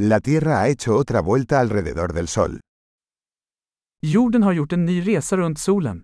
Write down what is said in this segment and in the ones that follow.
La Tierra ha hecho otra vuelta alrededor del Sol. Jorden har gjort en ny resa runt solen.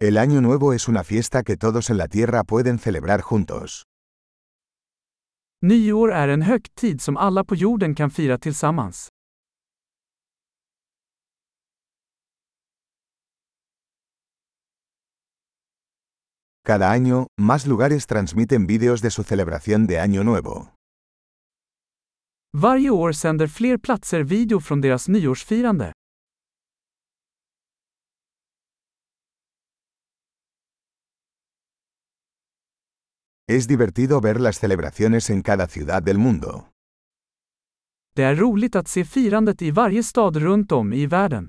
El Año Nuevo es una fiesta que todos en la Tierra pueden celebrar juntos. Nyår är en högtid som alla på jorden kan fira tillsammans. Cada año, más lugares transmiten vídeos de su celebración de Año Nuevo. Varje år sänder fler platser video från deras nyårsfirande. Es divertido ver las celebraciones en cada ciudad del mundo. Det är roligt att se firandet i varje stad runt om i världen.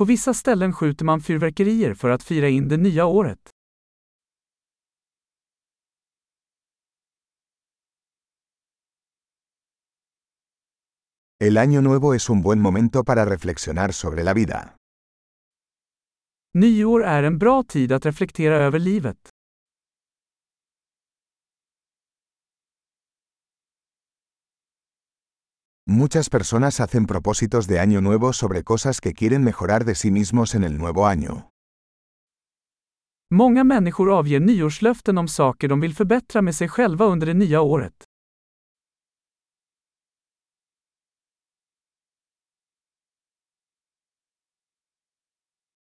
På vissa ställen skjuter man fyrverkerier för att fira in det nya året. El Año Nuevo es un buen momento para reflexionar sobre la vida. Nyår är en bra tid att reflektera över livet. Muchas personas hacen propósitos de Año Nuevo sobre cosas que quieren mejorar de sí mismos en el nuevo año. Många människor avger nyårslöften om saker de vill förbättra med sig själva under det nya året.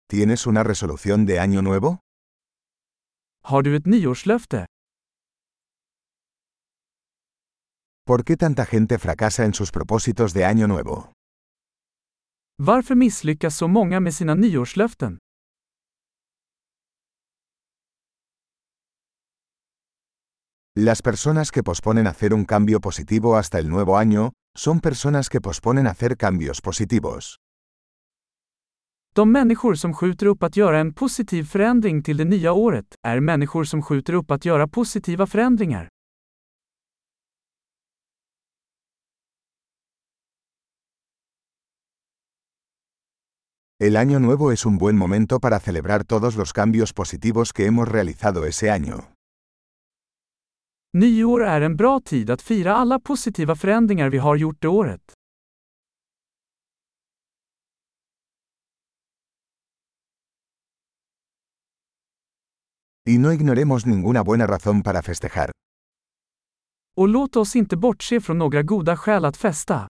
¿Tienes una resolución de Año Nuevo? Har du ett nyårslöfte? ¿Por qué tanta gente fracasa en sus propósitos de Año Nuevo? Varför misslyckas så många med sina nyårslöften? Las personas que posponen hacer un cambio positivo hasta el nuevo año, son personas que posponen hacer cambios positivos. De människor som skjuter upp att göra en positiv förändring till det nya året är människor som skjuter upp att göra positiva förändringar. El Año Nuevo es un buen momento para celebrar todos los cambios positivos que hemos realizado ese año. Nyår är en bra tid att fira alla positiva förändringar vi har gjort det året. Y no ignoremos ninguna buena razón para festejar. Och låt oss inte bortse från några goda skäl att festa.